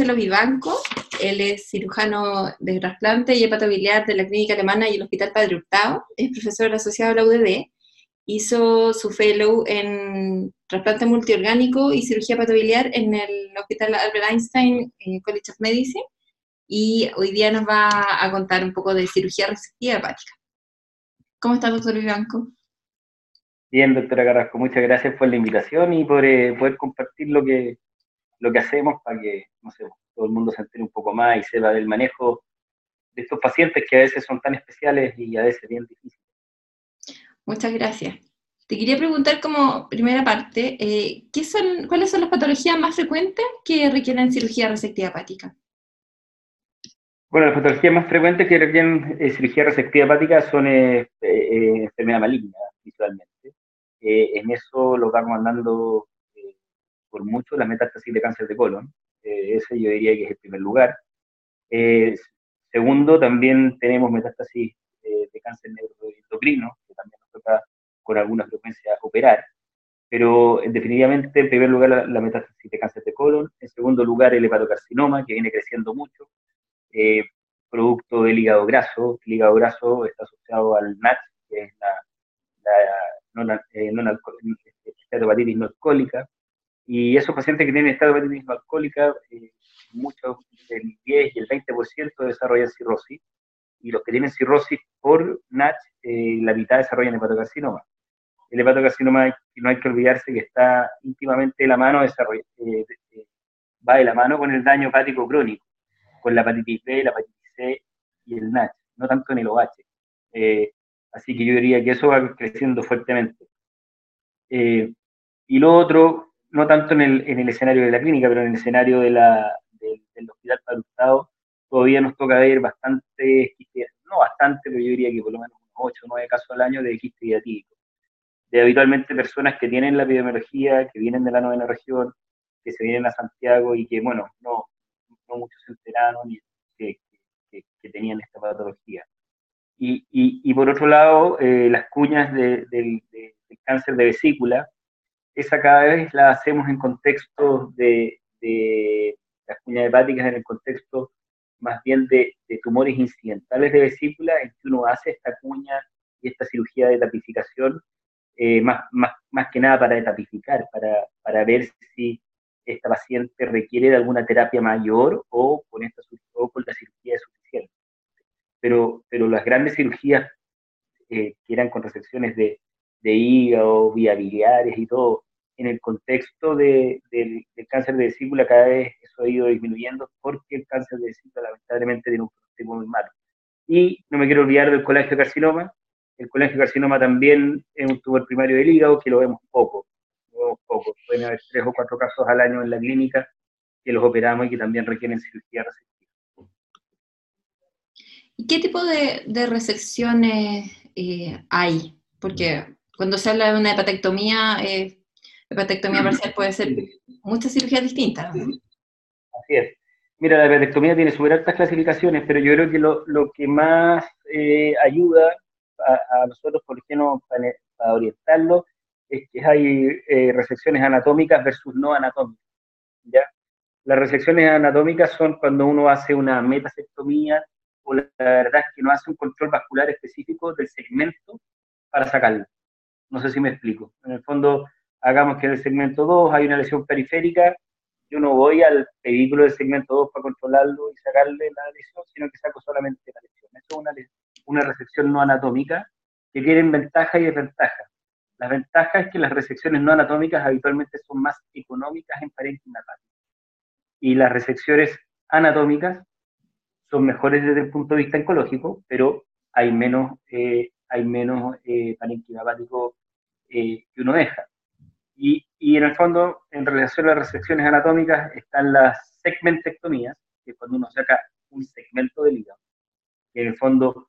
Marcelo Vivanco. Él es cirujano de trasplante y hepatobiliar de la Clínica Alemana y el Hospital Padre Hurtado. Es profesor asociado a la UDD. Hizo su fellow en trasplante multiorgánico y cirugía hepatobiliar en el Hospital Albert Einstein eh, College of Medicine. Y hoy día nos va a contar un poco de cirugía resectiva hepática. ¿Cómo está, doctor Vivanco? Bien, doctora Carrasco, muchas gracias por la invitación y por eh, poder compartir lo que, lo que hacemos para que, no sé, todo el mundo se entere un poco más y sepa del manejo de estos pacientes que a veces son tan especiales y a veces bien difíciles. Muchas gracias. Te quería preguntar como primera parte, eh, ¿qué son, ¿cuáles son las patologías más frecuentes que requieren cirugía resectiva hepática? Bueno, las patologías más frecuentes que requieren eh, cirugía resectiva hepática son eh, enfermedad maligna, visualmente. en eso lo vamos mandando por mucho la metástasis de cáncer de colon. Eh, ese yo diría que es el primer lugar. Eh, segundo, también tenemos metástasis eh, de cáncer neuroendocrino, que también nos toca con alguna frecuencia operar. Pero definitivamente, en primer lugar, la, metástasis de cáncer de colon. En segundo lugar, el hepatocarcinoma, que viene creciendo mucho, producto del hígado graso. El hígado graso está asociado al NAT, que es la, la no, no, no alcohólica, y esos pacientes que tienen estado de hepatitis alcohólica, eh, muchos del 10 y el 20% desarrollan cirrosis, y los que tienen cirrosis por NASH, eh, la mitad desarrollan hepatocarcinoma. El hepatocarcinoma no hay que olvidarse que está íntimamente de la mano, eh, va de la mano con el daño hepático crónico, con la hepatitis B, la hepatitis C y el NASH, no tanto en el OH. así que yo diría que eso va creciendo fuertemente. y lo otro, no tanto en el, en el escenario de la clínica, pero en el escenario de la, del hospital para todavía nos toca ver bastante, no bastante, pero yo diría que por lo menos 8 o 9 casos al año de quiste diatídico. De habitualmente personas que tienen la epidemiología, que vienen de la novena región, que se vienen a Santiago y que, bueno, no, no muchos se enteraron y que, que, tenían esta patología. Y, y, y por otro lado, eh, las cuñas de, del cáncer de vesícula, esa cada vez la hacemos en contexto de, las cuñas hepáticas, en el contexto más bien de, tumores incidentales de vesícula, en que uno hace esta cuña y esta cirugía de tapificación, eh, más, más, más, que nada para tapificar, para, para, ver si esta paciente requiere de alguna terapia mayor o con, esta, o con la cirugía es suficiente. Pero, pero las grandes cirugías eh, que eran con resecciones de, de hígado, vía biliares y todo, en el contexto de, del, cáncer de vesícula cada vez eso ha ido disminuyendo porque el cáncer de vesícula lamentablemente tiene un pronóstico muy malo. Y no me quiero olvidar del colangiocarcinoma. El colangiocarcinoma también es un tumor primario del hígado que lo vemos poco. Lo vemos poco. Pueden haber tres o cuatro casos al año en la clínica que los operamos y que también requieren cirugía resectiva. ¿Y qué tipo de, de resecciones eh, hay? Porque cuando se habla de una hepatectomía, eh, hepatectomía parcial puede ser muchas cirugías distintas. Así es. Mira, la hepatectomía tiene súper altas clasificaciones, pero yo creo que lo, lo que más eh, ayuda a, nosotros, por ejemplo, para, para, orientarlo, es que hay eh, resecciones anatómicas versus no anatómicas. ¿ya? Las resecciones anatómicas son cuando uno hace una metasectomía o la verdad es que no hace un control vascular específico del segmento para sacarlo. No sé si me explico. En el fondo, hagamos que en el segmento 2 hay una lesión periférica, yo no voy al vehículo del segmento 2 para controlarlo y sacarle la lesión, sino que saco solamente la lesión. Eso es una, una resección no anatómica que tienen ventajas y desventajas. Las ventajas es que las resecciones no anatómicas habitualmente son más económicas en parénquima. Y las resecciones anatómicas son mejores desde el punto de vista oncológico, pero hay menos, eh, hay menos eh, eh, que uno deja. Y, y, en el fondo, en relación a las resecciones anatómicas, están las segmentectomías, que es cuando uno saca un segmento del hígado, que en el fondo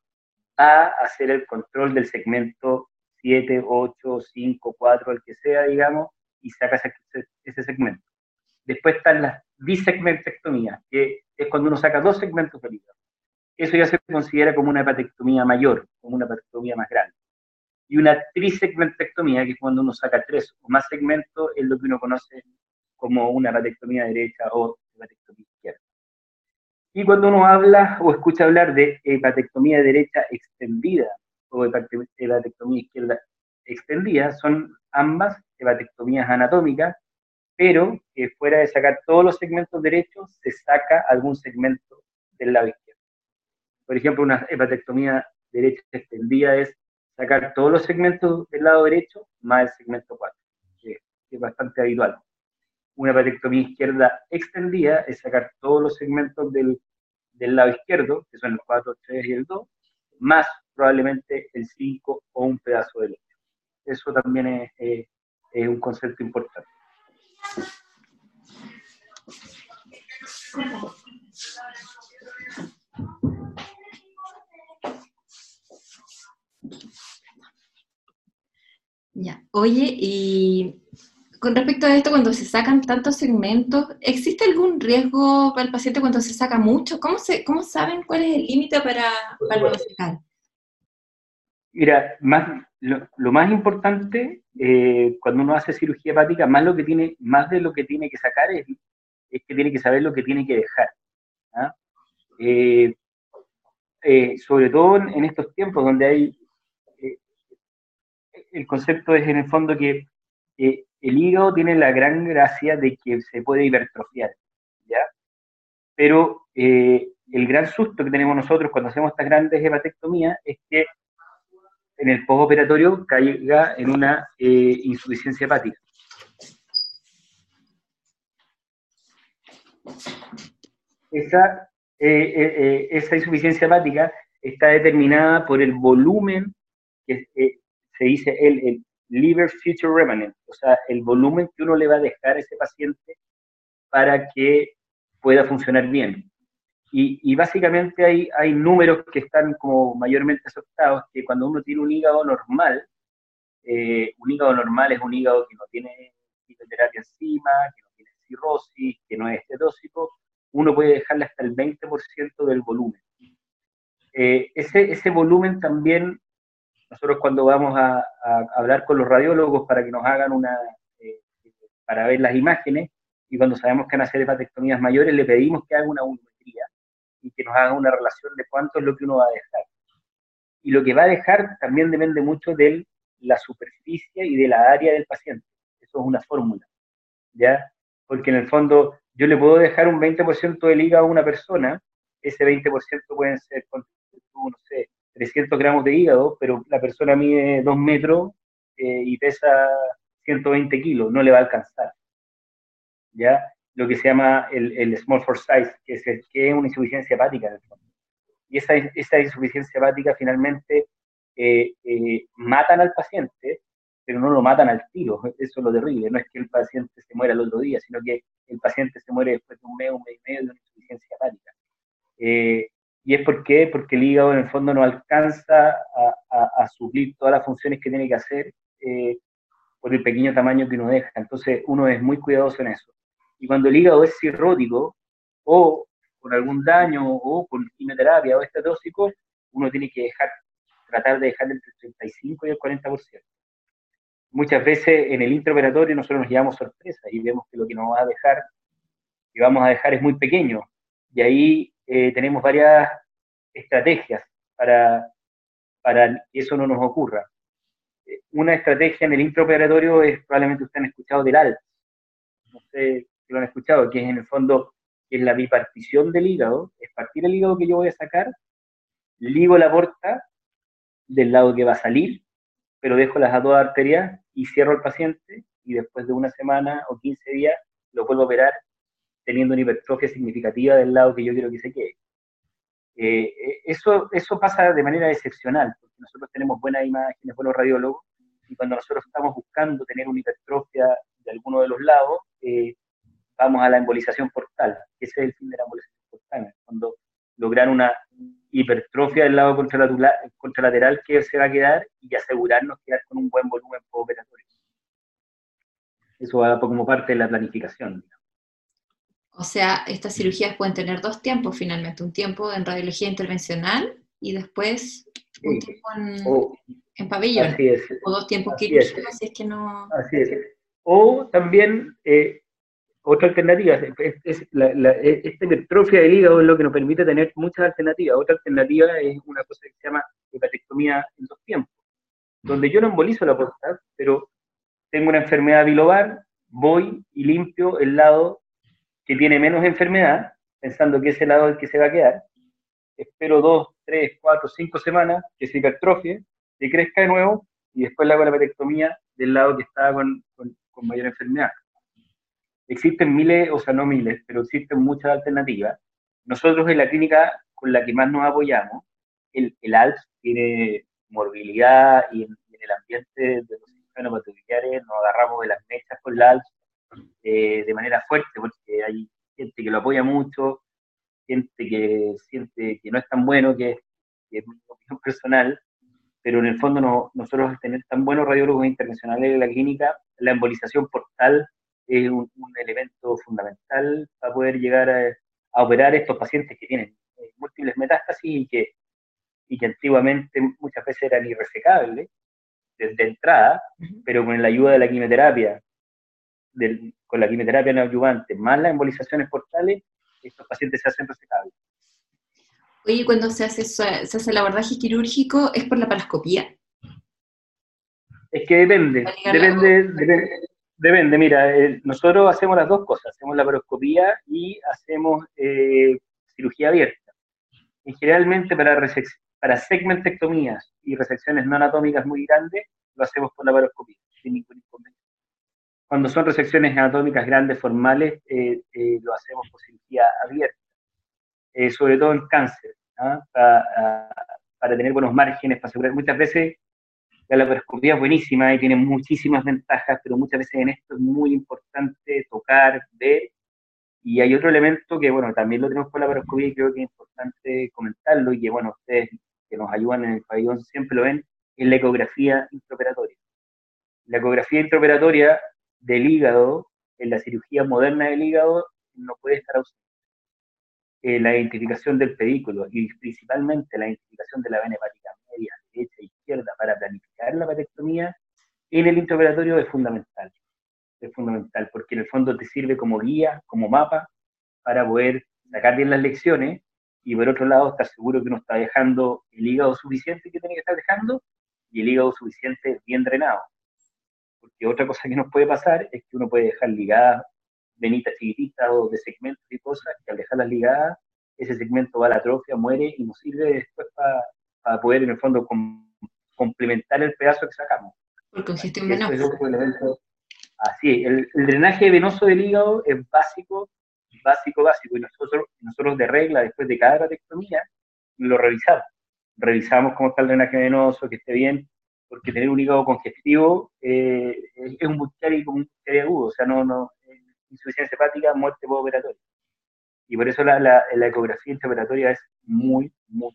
va a hacer el control del segmento 7, 8, 5, 4, el que sea, digamos, y saca ese, segmento. Después están las disegmentectomías, que es cuando uno saca dos segmentos del hígado. Eso ya se considera como una hepatectomía mayor, como una hepatectomía más grande y una trisegmentectomía, que es cuando uno saca tres o más segmentos, es lo que uno conoce como una hepatectomía derecha o hepatectomía izquierda. Y cuando uno habla o escucha hablar de hepatectomía derecha extendida o hepatectomía izquierda extendida, son ambas hepatectomías anatómicas, pero que fuera de sacar todos los segmentos derechos, se saca algún segmento del lado izquierdo. Por ejemplo, una hepatectomía derecha extendida es sacar todos los segmentos del lado derecho más el segmento 4, que es bastante habitual. Una hepatectomía izquierda extendida es sacar todos los segmentos del, lado izquierdo, que son el 4, 3 y el 2, más probablemente el 5 o un pedazo del 8. Eso también es, es un concepto importante. Ya. Oye, y con respecto a esto, cuando se sacan tantos segmentos, ¿existe algún riesgo para el paciente cuando se saca mucho? ¿Cómo, se, cómo saben cuál es el límite para, para sacar? Mira, más, lo, más importante eh, cuando uno hace cirugía hepática, más, lo que tiene, más de lo que tiene que sacar es, es que tiene que saber lo que tiene que dejar. ¿ah? Eh, eh, sobre todo en, estos tiempos donde hay, el concepto es en el fondo que el hígado tiene la gran gracia de que se puede hipertrofiar, ¿ya? Pero el gran susto que tenemos nosotros cuando hacemos estas grandes hepatectomías es que en el postoperatorio caiga en una eh, insuficiencia hepática. Esa, eh, eh, esa insuficiencia hepática está determinada por el volumen que se dice el, el, liver future remnant, o sea, el volumen que uno le va a dejar a ese paciente para que pueda funcionar bien. Y, básicamente hay, hay números que están como mayormente aceptados, que cuando uno tiene un hígado normal, eh, un hígado normal es un hígado que no tiene quimioterapia encima, que no tiene cirrosis, que no es estetóxico, uno puede dejarle hasta el 20% del volumen. Eh, ese, ese volumen también, nosotros cuando vamos a, hablar con los radiólogos para que nos hagan una, eh, para ver las imágenes, y cuando sabemos que van a hacer hepatectomías mayores, le pedimos que haga una volumetría y que nos haga una relación de cuánto es lo que uno va a dejar. Y lo que va a dejar también depende mucho de la superficie y de la área del paciente. Eso es una fórmula, ¿ya? Porque en el fondo yo le puedo dejar un 20% del hígado a una persona, ese 20% pueden ser, no sé, 300 gramos de hígado, pero la persona mide 2 metros eh, y pesa 120 kilos, no le va a alcanzar. ¿Ya? lo que se llama el, small for size, que es, que una insuficiencia hepática. Y esa, insuficiencia hepática finalmente eh, eh, matan al paciente, pero no lo matan al tiro, eso es lo terrible, no es que el paciente se muera el otro día, sino que el paciente se muere después de un mes, un mes y medio de una insuficiencia hepática. ¿Y es por? Porque el hígado en el fondo no alcanza a, a, suplir todas las funciones que tiene que hacer por el pequeño tamaño que uno deja. Entonces uno es muy cuidadoso en eso. Y cuando el hígado es cirrótico o con algún daño o con quimioterapia o estetóxico, uno tiene que dejar, tratar de dejar entre el 35 y el 40%. Muchas veces en el intraoperatorio nosotros nos llevamos sorpresa y vemos que lo que nos va a dejar, que vamos a dejar es muy pequeño. Y ahí eh, tenemos varias estrategias para, para que eso no nos ocurra. Eh, una estrategia en el intraoperatorio es, probablemente ustedes han escuchado del ALT. No sé lo han escuchado, que es en el fondo que es la bipartición del hígado, es partir el hígado que yo voy a sacar, ligo la porta del lado que va a salir, pero dejo las dos arterias y cierro al paciente y después de una semana o 15 días lo vuelvo a operar teniendo una hipertrofia significativa del lado que yo quiero que se quede. Eh, eh, eso, eso pasa de manera excepcional, porque nosotros tenemos buenas imágenes, buenos radiólogos, y cuando nosotros estamos buscando tener una hipertrofia de alguno de los lados, eh, vamos a la embolización portal, ese es el fin de la embolización portal, cuando lograr una hipertrofia del lado contralateral que se va a quedar y asegurarnos quedar con un buen volumen operatorio. Eso va como parte de la planificación. O sea, estas cirugías pueden tener dos tiempos finalmente, un tiempo en radiología intervencional y después un tiempo en, pabellón, o dos tiempos quirúrgicos si es que no... Así es. O también eh, otra alternativa, es, la, esta hipertrofia del hígado es lo que nos permite tener muchas alternativas. Otra alternativa es una cosa que se llama hepatectomía en dos tiempos, donde yo no embolizo la próstata, pero tengo una enfermedad bilobar, voy y limpio el lado que tiene menos enfermedad, pensando que es el lado el que se va a quedar. Espero dos, tres, cuatro, cinco semanas que se hipertrofie, que crezca de nuevo, y después le hago la hepatectomía del lado que estaba con, con mayor enfermedad. Existen miles, o sea, no miles, pero existen muchas alternativas. Nosotros en la clínica con la que más nos apoyamos, el, el ALS tiene morbilidad y en, el ambiente de los cirujanos patofiliares nos agarramos de las mechas con el ALS eh, de manera fuerte, porque hay gente que lo apoya mucho, gente que siente que no es tan bueno, que, es mi opinión personal, pero en el fondo no, nosotros al tener tan buenos radiólogos internacionales en la clínica, la embolización portal es un, elemento fundamental para poder llegar a, operar estos pacientes que tienen eh, múltiples metástasis y que, y que antiguamente muchas veces eran irresecables desde entrada, pero con la ayuda de la quimioterapia, con la quimioterapia neoadyuvante, más las embolizaciones portales, estos pacientes se hacen resecables. Oye, cuando se hace, se hace el abordaje quirúrgico, ¿es por la paroscopía? Es que depende, depende, depende, Depende, mira, eh, nosotros hacemos las dos cosas, hacemos la paroscopía y hacemos eh, cirugía abierta. Y generalmente para, para segmentectomías y resecciones no anatómicas muy grandes, lo hacemos por la paroscopía, sin ningún inconveniente. Cuando son resecciones anatómicas grandes, formales, eh, lo hacemos por cirugía abierta, sobre todo en cáncer, ¿ah? para, para tener buenos márgenes, para asegurar. Muchas veces la laparoscopía es buenísima y tiene muchísimas ventajas, pero muchas veces en esto es muy importante tocar, ver. Y hay otro elemento que, bueno, también lo tenemos con la laparoscopía y creo que es importante comentarlo y que, bueno, ustedes que nos ayudan en el pabellón siempre lo ven, es la ecografía intraoperatoria. La ecografía intraoperatoria del hígado, en la cirugía moderna del hígado, no puede estar ausente. Eh, la identificación del pedículo y principalmente la identificación de la vena hepática media, derecha y izquierda para planificar la patectomía en el intraoperatorio es fundamental. Es fundamental porque en el fondo te sirve como guía, como mapa, para poder sacar bien las lecciones y por otro lado estar seguro que uno está dejando el hígado suficiente que tiene que estar dejando y el hígado suficiente bien drenado. Porque otra cosa que nos puede pasar es que uno puede dejar ligadas venitas chiquititas o de segmentos y cosas que al dejarlas ligadas, ese segmento va a la atrofia, muere y nos sirve después para poder en el fondo complementar el pedazo que sacamos. Por congestión venosa. Así es, el, drenaje venoso del hígado es básico, básico, básico, y nosotros, nosotros de regla, después de cada patectomía, lo revisamos. Revisamos cómo está el drenaje venoso, que esté bien, porque tener un hígado congestivo eh, es un buchari como un buchari agudo, o sea, no, no, insuficiencia hepática, muerte postoperatoria. Y por eso la, la, ecografía intraoperatoria es muy, muy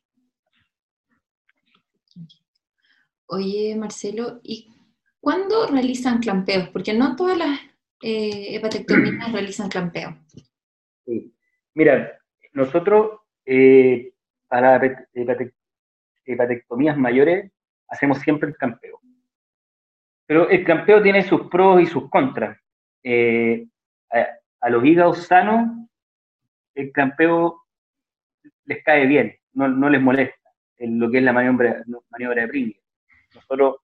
Oye, Marcelo, ¿y cuándo realizan clampeos? Porque no todas las eh, hepatectomías realizan clampeo. Sí. Mira, nosotros eh, para hepatectomías mayores hacemos siempre el clampeo. Pero el clampeo tiene sus pros y sus contras. Eh, a, los hígados sanos, el clampeo les cae bien, no, no les molesta en lo que es la maniobra, maniobra de Pringle. Nosotros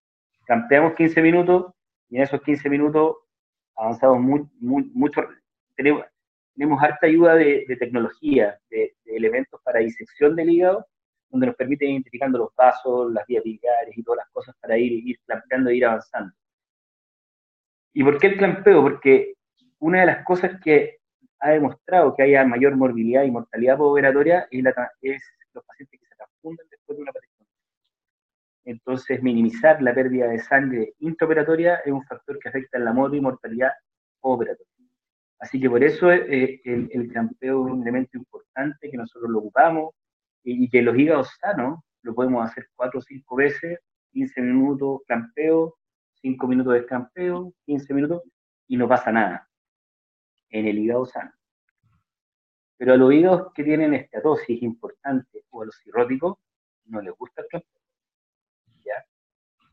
campeamos 15 minutos y en esos 15 minutos avanzamos mucho. Tenemos, tenemos harta ayuda de, tecnología, de, elementos para disección del hígado, donde nos permite identificando los vasos, las vías biliares y todas las cosas para ir, ir clampeando e ir avanzando. ¿Y por qué el clampeo? Porque una de las cosas que ha demostrado que haya mayor morbilidad y mortalidad postoperatoria es, es los pacientes que se transfunden después de una patología. Entonces, minimizar la pérdida de sangre intraoperatoria es un factor que afecta en la morbi y mortalidad operatoria. Así que por eso eh, el, el, es un elemento importante que nosotros lo ocupamos y, que los hígados sanos lo podemos hacer cuatro o cinco veces, 15 minutos campeo, 5 minutos de campeo, 15 minutos y no pasa nada en el hígado sano. Pero a los hígados que tienen esteatosis importante o a los cirróticos no les gusta el campeo.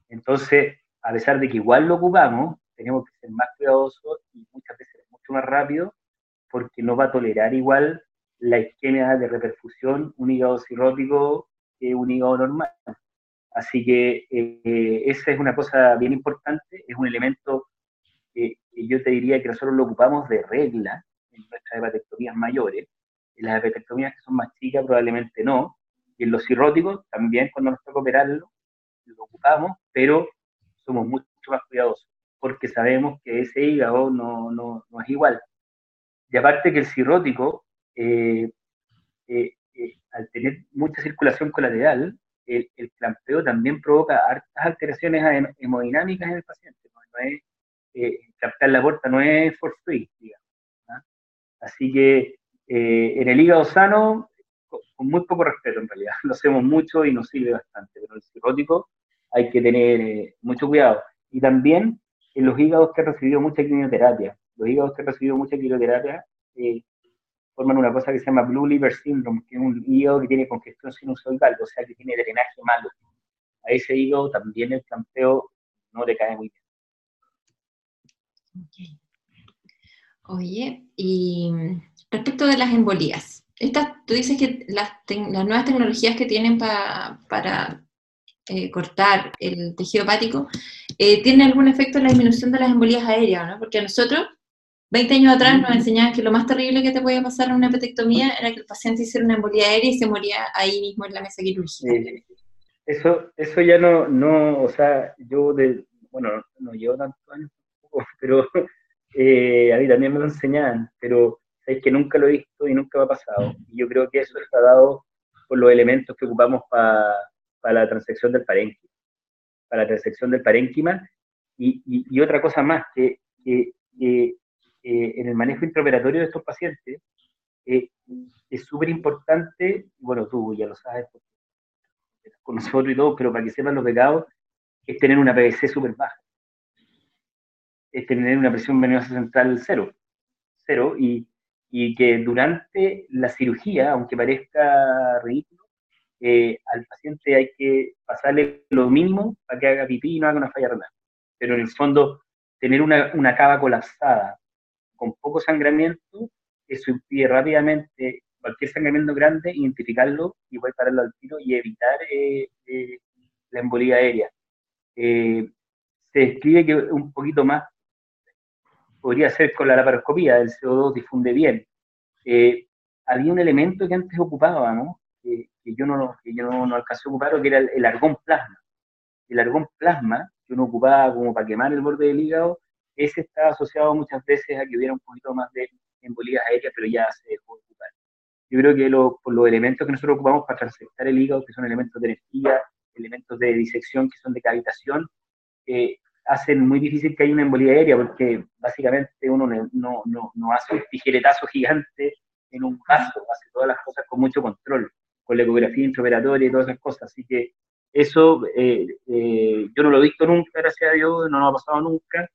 Entonces, a pesar de que igual lo ocupamos, tenemos que ser más cuidadosos y muchas veces mucho más rápido porque no va a tolerar igual la isquemia de reperfusión un hígado cirrótico que un hígado normal. Así que eh, esa es una cosa bien importante, es un elemento que, yo te diría que nosotros lo ocupamos de regla en nuestras hepatectomías mayores. En las hepatectomías que son más chicas probablemente no, y en los cirróticos también cuando nos toca operarlo lo ocupamos, pero somos mucho más cuidadosos porque sabemos que ese hígado no, no, no es igual. Y aparte que el cirrótico, eh, eh, eh, al tener mucha circulación colateral, el, el, clampeo también provoca hartas alteraciones hemodinámicas en el paciente. No, es, captar la puerta no es for free, digamos. ¿ah? Así que en el hígado sano, con, muy poco respeto en realidad, lo hacemos mucho y nos sirve bastante, pero el cirrótico hay que tener mucho cuidado. Y también en los hígados que han recibido mucha quimioterapia. Los hígados que han recibido mucha quimioterapia eh, forman una cosa que se llama Blue Liver Syndrome, que es un hígado que tiene congestión sinusoidal, o sea, que tiene drenaje malo. A ese hígado también el campeo no le cae muy bien. Oye, y respecto de las embolías, estas, tú dices que las, nuevas tecnologías que tienen para eh, cortar el tejido hepático, eh, tiene algún efecto en la disminución de las embolías aéreas, ¿no? Porque a nosotros, 20 años atrás, nos enseñaban que lo más terrible que te podía pasar en una hepatectomía era que el paciente hiciera una embolía aérea y se moría ahí mismo en la mesa quirúrgica. Eso, eso ya no, no, o sea, yo, de, bueno, no llevo tantos años, pero eh, a mí también me lo enseñaban, pero es que nunca lo he visto y nunca me ha pasado. Y yo creo que eso está dado por los elementos que ocupamos para para la transección del parénquima, para la transección del parénquima, y, y, otra cosa más, que, que, en el manejo intraoperatorio de estos pacientes eh, es súper importante, bueno, tú ya lo sabes, con nosotros y todo, pero para que sepan los pecados, es tener una PVC súper baja, es tener una presión venosa central cero, cero, y, y que durante la cirugía, aunque parezca ridículo, eh, al paciente hay que pasarle lo mínimo para que haga pipí y no haga una falla renal. Pero en el fondo, tener una, una cava colapsada con poco sangramiento, eso impide rápidamente cualquier sangramiento grande, identificarlo y poder pararlo al tiro y evitar eh, eh, la embolía aérea. se describe que un poquito más podría ser con la laparoscopía, el CO2 difunde bien. había un elemento que antes ocupaba, ¿no? que yo no, que yo no, alcancé a ocupar, que era el, argón plasma. El argón plasma, que uno ocupaba como para quemar el borde del hígado, ese está asociado muchas veces a que hubiera un poquito más de embolías aéreas, pero ya se dejó de ocupar. Yo creo que por los elementos que nosotros ocupamos para transectar el hígado, que son elementos de energía, elementos de disección, que son de cavitación, eh, hacen muy difícil que haya una embolía aérea, porque básicamente uno no, no, no hace un tijeretazo gigante en un vaso, hace todas las cosas con mucho control con la ecografía intraoperatoria y todas esas cosas. Así que eso eh, eh, yo no lo he visto nunca, gracias a Dios, no nos ha pasado nunca,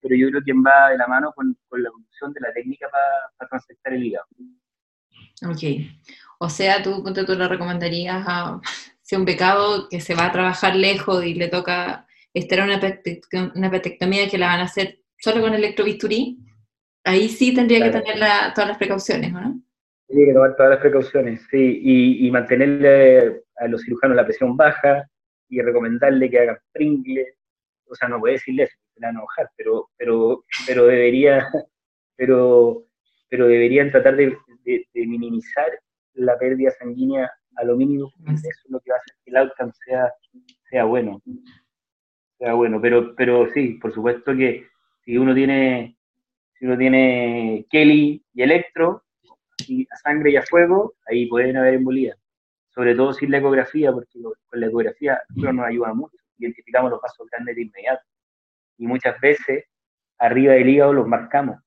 pero yo creo que va de la mano con, con la evolución de la técnica para transectar el hígado. Ok. O sea, tú, tú lo recomendarías a si un pecado que se va a trabajar lejos y le toca estar una, una petectomía que la van a hacer solo con electrobisturí, ahí sí tendría que tener todas las precauciones, ¿no? Tiene que tomar todas las precauciones, sí, y, y, mantenerle a los cirujanos la presión baja y recomendarle que hagan Pringle, o sea, no puede decirle eso, a enojar, pero, pero, pero debería, pero, pero deberían tratar de, minimizar la pérdida sanguínea a lo mínimo, eso es lo que va a hacer que el outcome sea, sea bueno, sea bueno, pero, pero sí, por supuesto que si uno tiene, si uno tiene Kelly y Electro, a sangre y a fuego, ahí pueden haber embolías. Sobre todo sin la ecografía, porque con la ecografía nos ayuda mucho. Identificamos los vasos grandes de inmediato. Y muchas veces arriba del hígado los marcamos.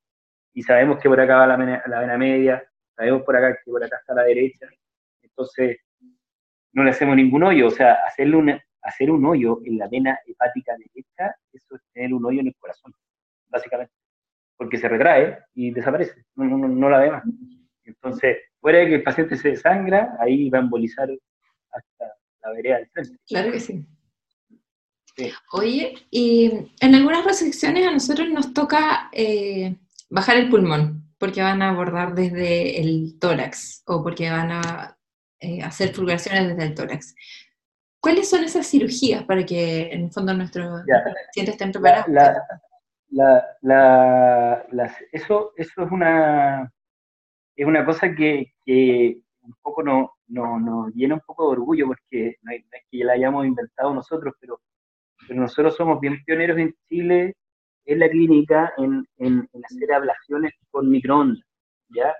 Y sabemos que por acá va la, vena media, sabemos por acá que por acá está la derecha. Entonces, no le hacemos ningún hoyo. O sea, hacerle hacer un hoyo en la vena hepática derecha, eso es tener un hoyo en el corazón, básicamente. Porque se retrae y desaparece, no, no, no la ve más. Entonces, fuera de que el paciente se desangra, ahí va a embolizar hasta la vereda del frente. Claro que sí. Oye, y en algunas resecciones a nosotros nos toca eh, bajar el pulmón, porque van a abordar desde el tórax o porque van a eh, hacer fulguraciones desde el tórax. ¿Cuáles son esas cirugías para que en el fondo nuestros pacientes estén preparados? eso, eso es una, es una cosa que, un poco nos no, llena un poco de orgullo porque no, es que la hayamos inventado nosotros, pero nosotros somos bien pioneros en Chile en la clínica en, en, hacer ablaciones con microondas, ¿ya?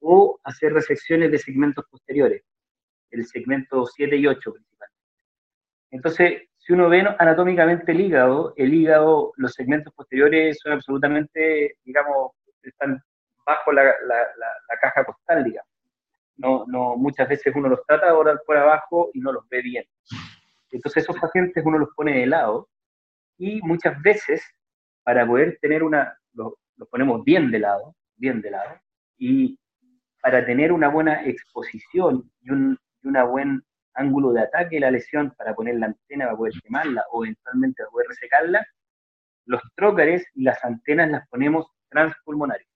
O hacer resecciones de segmentos posteriores, el segmento 7 y 8 principalmente. Entonces, si uno ve anatómicamente el hígado, el hígado, los segmentos posteriores son absolutamente, digamos, están bajo la, la, caja costal, digamos. No, no, muchas veces uno los trata ahora por abajo y no los ve bien. Entonces esos pacientes uno los pone de lado y muchas veces para poder tener una, los lo ponemos bien de lado, bien de lado, y para tener una buena exposición y un y una buen ángulo de ataque de la lesión para poner la antena para poder quemarla o eventualmente para poder resecarla, los trócares y las antenas las ponemos transpulmonares.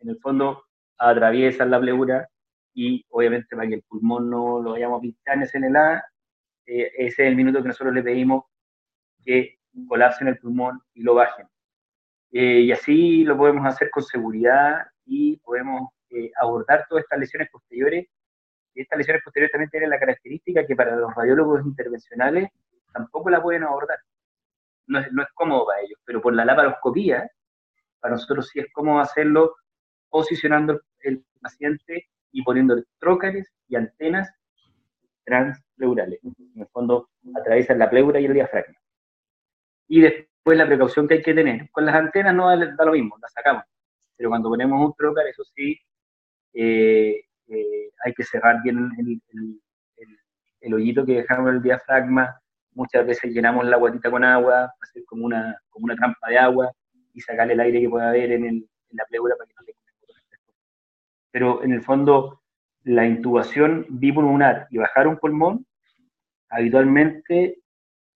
En el fondo atraviesan la pleura y obviamente para que el pulmón no lo vayamos a en el A, eh, ese es el minuto que nosotros le pedimos que colapsen el pulmón y lo bajen. Eh, y así lo podemos hacer con seguridad y podemos eh, abordar todas estas lesiones posteriores y estas lesiones posteriores también tienen la característica que para los radiólogos intervencionales tampoco la pueden abordar. No es, no es cómodo para ellos, pero por la laparoscopía, para nosotros sí es cómodo hacerlo posicionando el paciente y poniendo trócares y antenas transpleurales. En el fondo atraviesan la pleura y el diafragma. Y después la precaución que hay que tener. Con las antenas no da, lo mismo, las sacamos. Pero cuando ponemos un trócar, eso sí, eh, eh, hay que cerrar bien el, hoyito que dejamos en el diafragma, muchas veces llenamos la guatita con agua, hacer como una, como una trampa de agua y sacarle el aire que pueda haber en, la pleura para que no se Pero en el fondo, la intubación bipulmonar y bajar un pulmón, habitualmente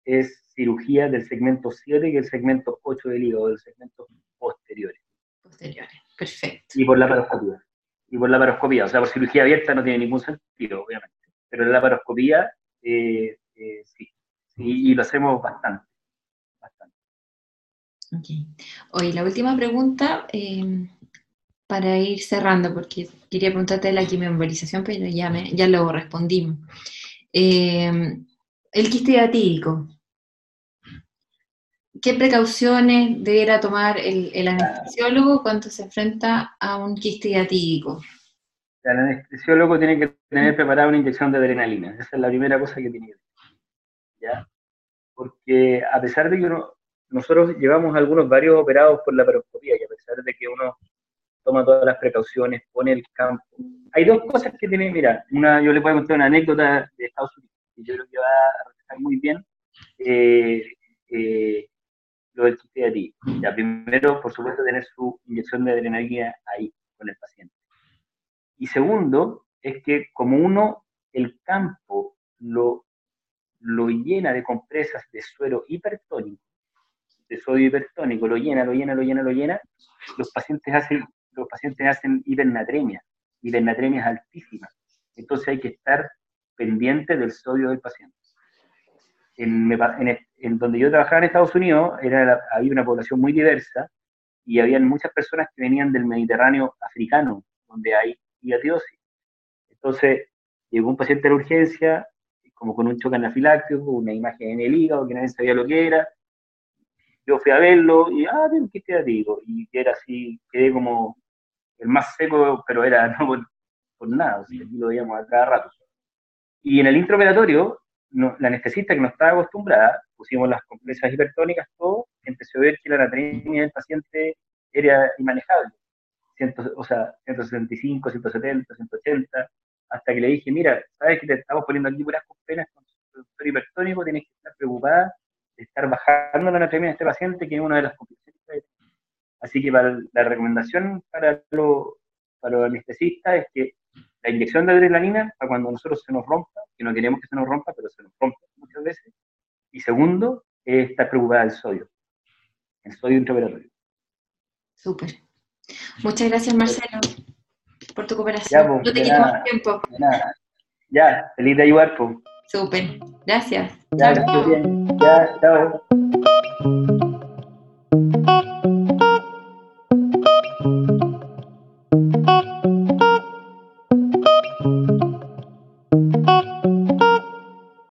es cirugía del segmento 7 y el segmento 8 del hígado, del segmento posteriores. Posteriores, perfecto. Y por la paroscopía y por la paroscopía. O sea, por cirugía abierta no tiene ningún sentido, obviamente. Pero en la paroscopía, eh, eh, sí. Y lo hacemos bastante. bastante. Ok. Hoy la última pregunta, eh, para ir cerrando, porque quería preguntarte la quimioembolización, pero ya, me, ya lo respondimos. el quiste. ¿Qué precauciones deberá tomar el, anestesiólogo cuando se enfrenta a un quiste atídico? El anestesiólogo tiene que tener preparada una inyección de adrenalina. Esa es la primera cosa que tiene que ¿ya? Porque a pesar de que nosotros llevamos algunos varios operados por la paroscopía y a pesar de que uno toma todas las precauciones, pone el campo. Hay dos cosas que tiene, mira, una, yo le puedo contar una anécdota de Estados Unidos, que yo creo que va a reflejar muy bien eh, eh, lo del ti. Ya, primero, por supuesto, tener su inyección de adrenalina ahí, con el paciente. Y segundo, es que como uno, el campo lo, lo llena de compresas de suero hipertónico, de sodio hipertónico, lo llena, lo llena, lo llena, lo llena, los pacientes hacen, los pacientes hacen hipernatremia, hipernatremia es altísima. Entonces hay que estar pendiente del sodio del paciente en, donde yo trabajaba en Estados Unidos, era, había una población muy diversa y había muchas personas que venían del Mediterráneo africano, donde hay hiatiosis. Entonces, llegó un paciente de la urgencia, como con un choque anafiláctico, una imagen en el hígado, que nadie sabía lo que era. Yo fui a verlo y, ah, ¿qué te digo? Y era así, quedé como el más seco, pero era no por, nada, o aquí lo veíamos a cada rato. Y en el intraoperatorio, la anestesista que no estaba acostumbrada, pusimos las compresas hipertónicas, todo, empezó a ver que la anatomía del paciente era inmanejable. o sea, 165, 170, 180, hasta que le dije, mira, sabes que te estamos poniendo aquí puras compresas con hipertónico, tienes que estar preocupada de estar bajando la anatomía de este paciente, que es una de las. Así que para, la recomendación para, para los anestesistas es que la inyección de adrenalina para cuando nosotros se nos rompa, que no queremos que se nos rompa, pero se nos rompe muchas veces. Y segundo, es estar preocupada del sodio, el sodio intraoperatorio. Súper. Muchas gracias, Marcelo, por tu cooperación. Ya, pues, no te quito más tiempo. Ya, feliz de ayudar, pues. Súper. Gracias. Ya, Chao, bien. Ya, chao.